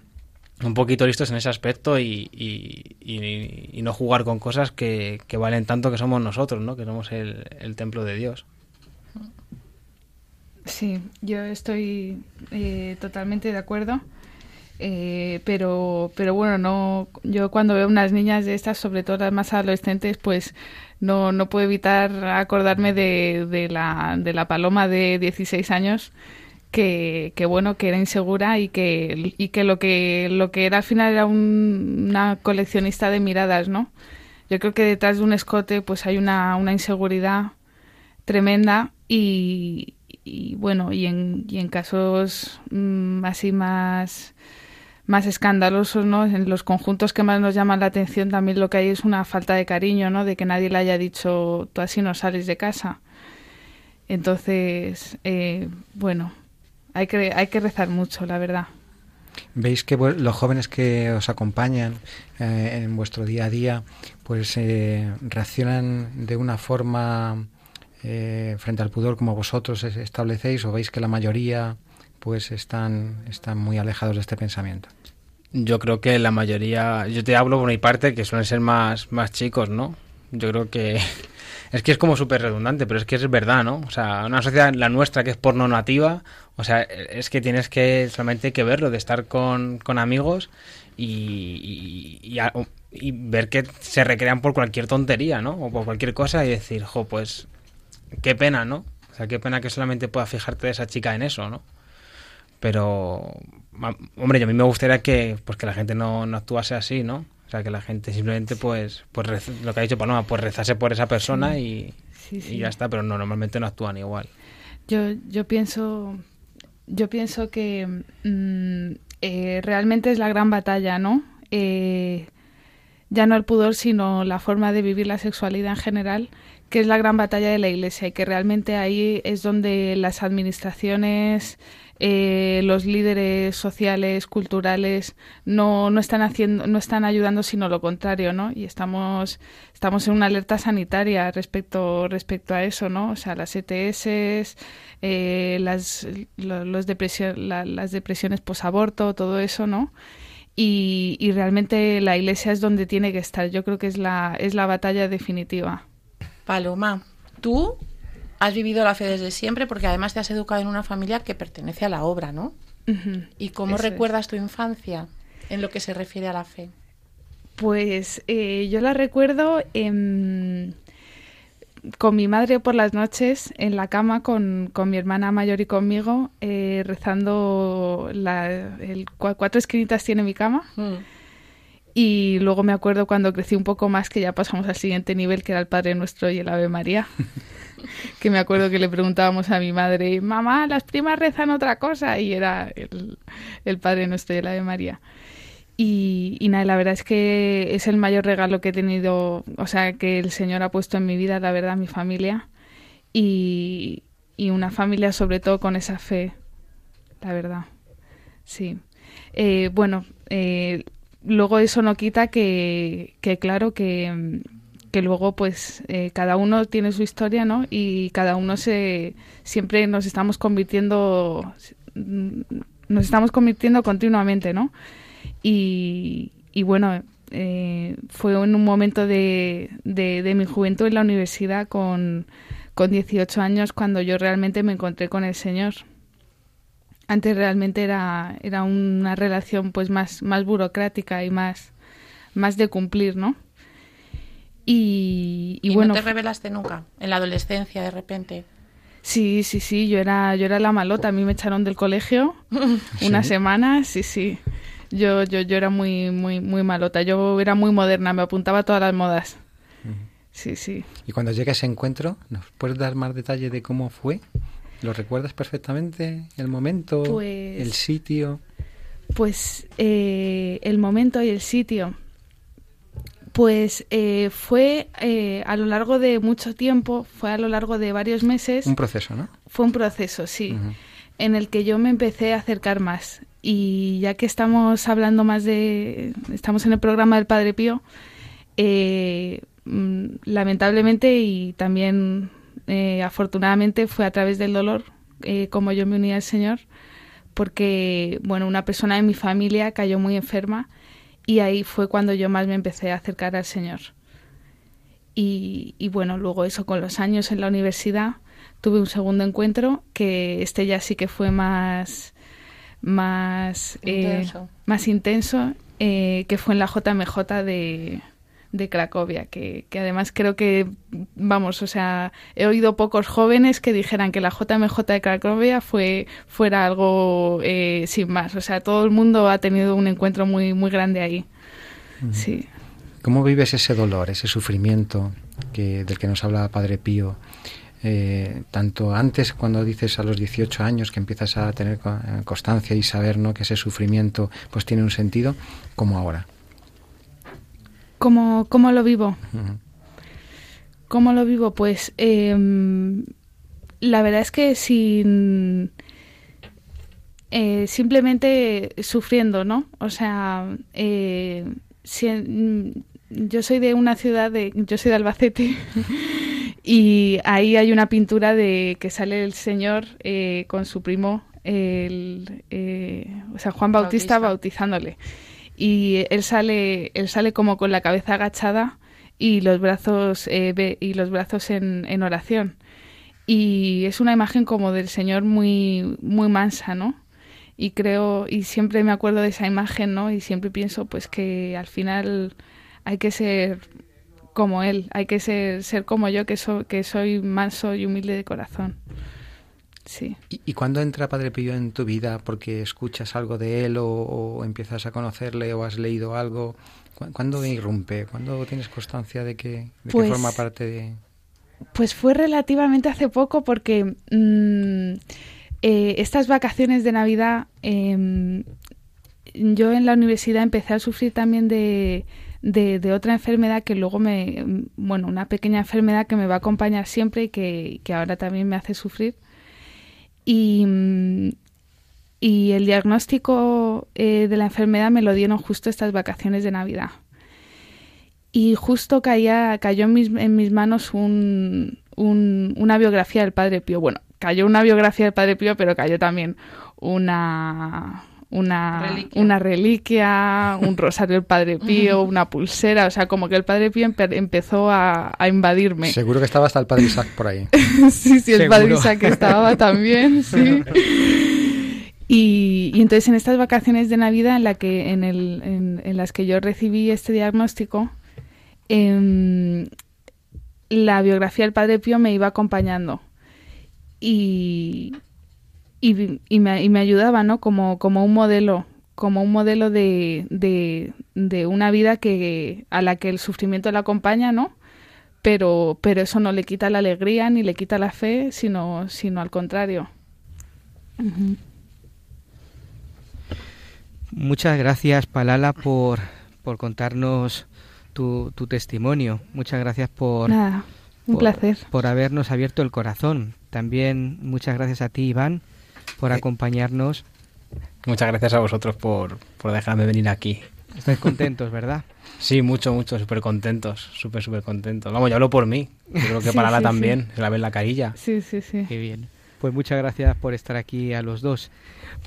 un poquito listos en ese aspecto y, y, no jugar con cosas que, valen tanto que somos nosotros, ¿no? que somos el, templo de Dios. Sí, yo estoy eh, totalmente de acuerdo. Eh, pero pero bueno no yo cuando veo unas niñas de estas sobre todo las más adolescentes pues no no puedo evitar acordarme de, de la de la paloma de 16 años que, bueno que era insegura y que y que lo que lo que era al final era una coleccionista de miradas no yo creo que detrás de un escote pues hay una, una inseguridad tremenda y, y bueno y en, y en casos mm, así más más escandalosos, ¿no? En los conjuntos que más nos llaman la atención también lo que hay es una falta de cariño, ¿no? De que nadie le haya dicho tú así no sales de casa. Entonces, eh, bueno, hay que, hay que rezar mucho, la verdad. Veis que los jóvenes que os acompañan eh, en vuestro día a día, pues eh, reaccionan de una forma eh, frente al pudor como vosotros establecéis, o veis que la mayoría pues están, están muy alejados de este pensamiento. Yo creo que la mayoría, yo te hablo por mi parte, que suelen ser más, más chicos, ¿no? Yo creo que es que es como súper redundante, pero es que es verdad, ¿no? O sea, una sociedad, la nuestra, que es porno nativa, o sea, es que tienes que solamente que verlo, de estar con, amigos y, y, ver que se recrean por cualquier tontería, ¿no? O por cualquier cosa y decir, jo, pues, qué pena, ¿no? O sea, qué pena que solamente pueda fijarte de esa chica en eso, ¿no? Pero, hombre, yo a mí me gustaría que, pues, que la gente no, no actuase así, ¿no? O sea, que la gente simplemente, pues, pues lo que ha dicho Paloma, pues rezase por esa persona y, ya está, pero no, normalmente no actúan igual. Yo, yo pienso, yo pienso que mm, eh, realmente es la gran batalla, ¿no? Eh, ya no el pudor, sino la forma de vivir la sexualidad en general, que es la gran batalla de la Iglesia y que realmente ahí es donde las administraciones, eh, los líderes sociales, culturales, no, no están haciendo, no están ayudando, sino lo contrario, ¿no? Y estamos, estamos en una alerta sanitaria respecto, respecto a eso, ¿no? O sea, las ETS, eh, las, los depresión, las depresiones posaborto, todo eso, ¿no? Y, y realmente la iglesia es donde tiene que estar. Yo creo que es la, es la batalla definitiva. Paloma, tú has vivido la fe desde siempre porque además te has educado en una familia que pertenece a la obra, ¿no? ¿Y cómo recuerdas tu infancia en lo que se refiere a la fe? Pues eh, yo la recuerdo con mi madre por las noches en la cama con, con mi hermana mayor y conmigo eh, rezando la, el, cuatro esquinitas tiene mi cama. Mm. Y luego me acuerdo cuando crecí un poco más que ya pasamos al siguiente nivel, que era el Padre Nuestro y el Ave María. que me acuerdo que le preguntábamos a mi madre, mamá, las primas rezan otra cosa. Y era el, el Padre Nuestro y el Ave María. Y, y, nada, la verdad es que es el mayor regalo que he tenido, o sea, que el Señor ha puesto en mi vida, la verdad, mi familia. Y, y una familia sobre todo con esa fe, la verdad. Sí. Eh, bueno, eh, luego eso no quita que, claro, que, luego pues eh, cada uno tiene su historia, ¿no? Y cada uno se siempre nos estamos convirtiendo nos estamos convirtiendo continuamente, ¿no? Y, y bueno, eh, fue en un momento de, de, de, mi juventud en la universidad con, con 18 años cuando yo realmente me encontré con el Señor antes realmente era, era una relación pues más, más burocrática y más, más de cumplir, ¿no? Y, y, bueno. ¿No te revelaste nunca? En la adolescencia, de repente. Sí, sí, sí, yo era, yo era la malota, a mí me echaron del colegio una semana, sí, sí. Yo, yo, yo era muy, muy, muy malota, yo era muy moderna, me apuntaba a todas las modas. Sí, sí. Y cuando llega ese encuentro, ¿nos puedes dar más detalle de cómo fue? ¿Lo recuerdas perfectamente? ¿El momento? Pues, ¿El sitio? Pues eh, el momento y el sitio. Pues eh, fue eh, a lo largo de mucho tiempo, fue a lo largo de varios meses. Un proceso, ¿no? Fue un proceso, sí, en el que yo me empecé a acercar más. Y ya que estamos hablando más de, estamos en el programa del Padre Pío, mm, lamentablemente y también eh, afortunadamente fue a través del dolor eh, como yo me uní al Señor, porque bueno, una persona de mi familia cayó muy enferma y ahí fue cuando yo más me empecé a acercar al Señor. Y, y bueno, luego eso con los años en la universidad tuve un segundo encuentro que este ya sí que fue más más intenso, eh, más intenso eh, que fue en la JMJ de, de Cracovia, que, que, además creo que, vamos, o sea, he oído pocos jóvenes que dijeran que la JMJ de Cracovia fue, fuera algo eh, sin más. O sea, todo el mundo ha tenido un encuentro muy, muy grande ahí. Sí. ¿Cómo vives ese dolor, ese sufrimiento que, del que nos habla Padre Pío? Eh, tanto antes cuando dices a los 18 años que empiezas a tener constancia y saber ¿no? que ese sufrimiento pues tiene un sentido, como ahora. ¿Cómo, cómo lo vivo? ¿Cómo lo vivo? Pues eh, la verdad es que sin... Eh, simplemente sufriendo, ¿no? O sea, eh, si, yo soy de una ciudad de... Yo soy de Albacete y ahí hay una pintura de que sale el señor eh, con su primo, el, eh, o sea, Juan Bautista, Bautista bautizándole y él sale, él sale como con la cabeza agachada y los brazos, eh, y los brazos en, en, oración. Y es una imagen como del Señor muy, muy mansa, ¿no? Y creo, y siempre me acuerdo de esa imagen, ¿no? Y siempre pienso pues que al final hay que ser como Él, hay que ser, ser como yo, que, so, que soy manso y humilde de corazón. Sí. ¿Y, ¿Y, cuándo entra Padre Pío en tu vida? ¿Porque escuchas algo de él o, o empiezas a conocerle o has leído algo? ¿Cuándo irrumpe? ¿Cuándo tienes constancia de que, de pues, que forma parte de...? Pues fue relativamente hace poco porque mmm, eh, estas vacaciones de Navidad eh, yo en la universidad empecé a sufrir también de, de, de, otra enfermedad que luego me, bueno, una pequeña enfermedad que me va a acompañar siempre y que, que ahora también me hace sufrir. Y, y el diagnóstico eh, de la enfermedad me lo dieron justo estas vacaciones de Navidad. Y justo caía, cayó en mis, en mis manos un, un, una biografía del Padre Pío. Bueno, cayó una biografía del Padre Pío, pero cayó también una, una reliquia. una reliquia, un rosario del Padre Pío, una pulsera, o sea, como que el Padre Pío empezó a, a, invadirme. Seguro que estaba hasta el Padre Isaac por ahí. sí, sí, el Padre Isaac estaba también, sí. Y, y, entonces en estas vacaciones de Navidad en, la que, en, el, en, en las que yo recibí este diagnóstico, eh, la biografía del Padre Pío me iba acompañando. Y, y, y, me, y me, ayudaba, ¿no? Como, como un modelo, como un modelo de, de, de, una vida que, a la que el sufrimiento le acompaña, ¿no? Pero, pero eso no le quita la alegría ni le quita la fe, sino, sino al contrario. Uh -huh. Muchas gracias, Palala, por, por contarnos tu, tu, testimonio. Muchas gracias por, Nada, un por, placer. por habernos abierto el corazón. También muchas gracias a ti, Iván, por acompañarnos. Muchas gracias a vosotros por, por dejarme venir aquí. Estáis contentos, ¿verdad? Sí, mucho, mucho, súper contentos, súper, súper contentos. Vamos, yo hablo por mí. Yo creo que sí, para la sí, también, sí. se la ve en la carilla. Sí, sí, sí. Qué bien. Pues muchas gracias por estar aquí a los dos.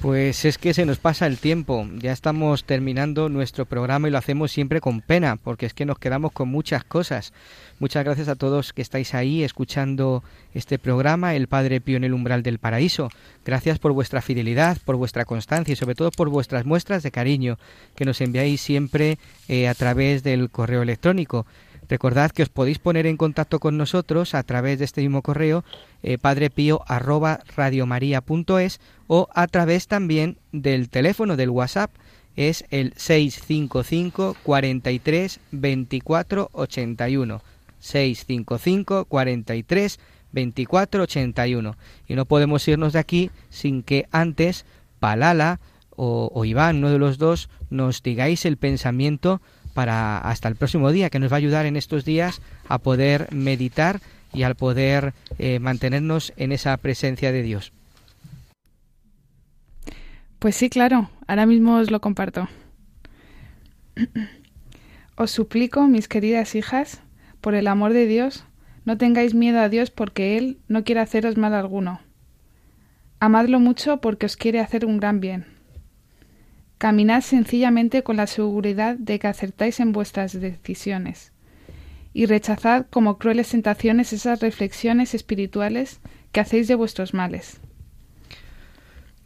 Pues es que se nos pasa el tiempo. Ya estamos terminando nuestro programa y lo hacemos siempre con pena, porque es que nos quedamos con muchas cosas. Muchas gracias a todos que estáis ahí escuchando este programa, El Padre Pío en el umbral del paraíso. Gracias por vuestra fidelidad, por vuestra constancia y sobre todo por vuestras muestras de cariño que nos enviáis siempre eh, a través del correo electrónico. Recordad que os podéis poner en contacto con nosotros a través de este mismo correo eh, padrepío@radiomaria.es o a través también del teléfono del WhatsApp es el 655 43 24 81 655 43 24 81 y no podemos irnos de aquí sin que antes Palala o, o Iván, uno de los dos, nos digáis el pensamiento para hasta el próximo día, que nos va a ayudar en estos días a poder meditar y al poder eh, mantenernos en esa presencia de Dios. Pues sí, claro, ahora mismo os lo comparto. Os suplico, mis queridas hijas, por el amor de Dios, no tengáis miedo a Dios porque Él no quiere haceros mal alguno. Amadlo mucho porque os quiere hacer un gran bien. Caminad sencillamente con la seguridad de que acertáis en vuestras decisiones y rechazad como crueles tentaciones esas reflexiones espirituales que hacéis de vuestros males.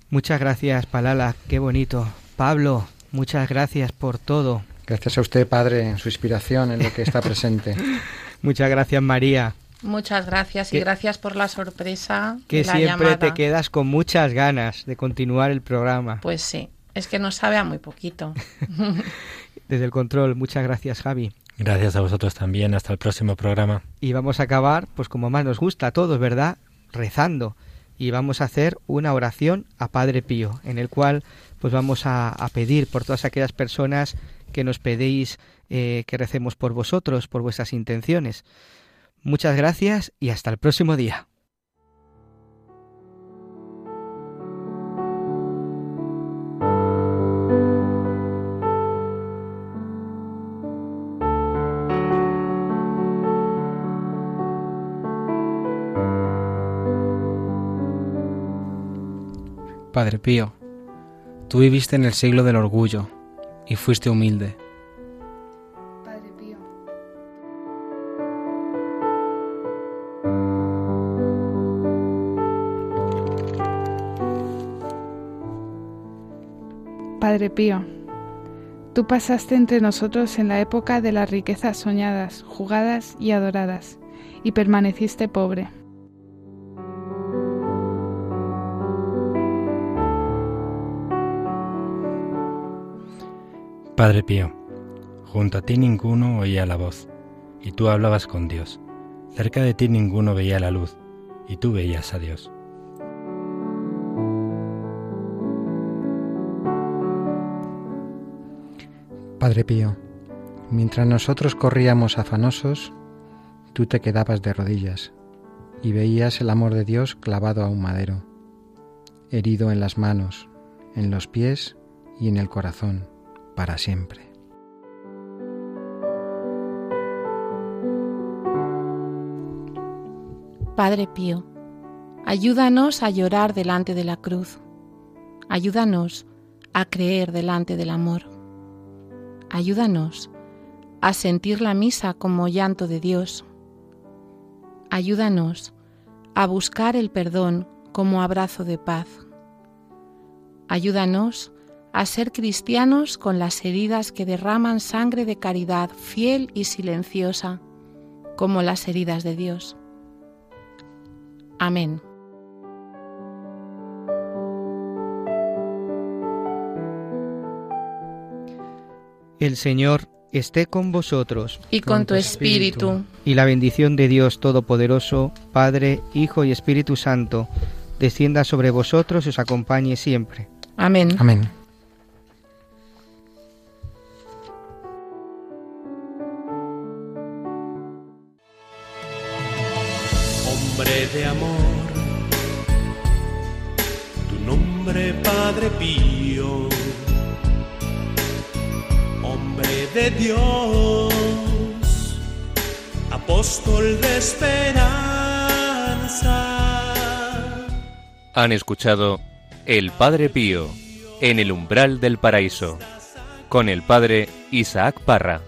Muchas gracias, Palala, qué bonito. Pablo, muchas gracias por todo. Gracias a usted, Padre, en su inspiración, en lo que está presente. muchas gracias, María. Muchas gracias y que, gracias por la sorpresa. Que la siempre llamada. te quedas con muchas ganas de continuar el programa. Pues sí, es que nos sabe a muy poquito. Desde el control, muchas gracias, Javi. Gracias a vosotros también. Hasta el próximo programa. Y vamos a acabar, pues como más nos gusta a todos, ¿verdad? Rezando. Y vamos a hacer una oración a Padre Pío, en el cual pues vamos a, a pedir por todas aquellas personas que nos pedéis eh, que recemos por vosotros, por vuestras intenciones. Muchas gracias y hasta el próximo día. Padre Pío, tú viviste en el siglo del orgullo y fuiste humilde. Padre Pío. Padre Pío, tú pasaste entre nosotros en la época de las riquezas soñadas, jugadas y adoradas, y permaneciste pobre. Padre Pío, junto a ti ninguno oía la voz, y tú hablabas con Dios. Cerca de ti ninguno veía la luz, y tú veías a Dios. Padre Pío, Mientras nosotros corríamos afanosos, tú te quedabas de rodillas y veías el amor de Dios clavado a un madero, herido en las manos, en los pies y en el corazón, para siempre. Padre Pío, ayúdanos a llorar delante de la cruz. Ayúdanos a creer delante del amor. Ayúdanos a sentir la misa como llanto de Dios. Ayúdanos a buscar el perdón como abrazo de paz. Ayúdanos a ser cristianos con las heridas que derraman sangre de caridad fiel y silenciosa, como las heridas de Dios. Amén. El Señor esté con vosotros. Y con tu espíritu. Y la bendición de Dios Todopoderoso, Padre, Hijo y Espíritu Santo, descienda sobre vosotros y os acompañe siempre. Amén. Amén. De amor, tu nombre Padre Pío, hombre de Dios, apóstol de esperanza. Han escuchado El Padre Pío en el umbral del paraíso con el Padre Isaac Parra.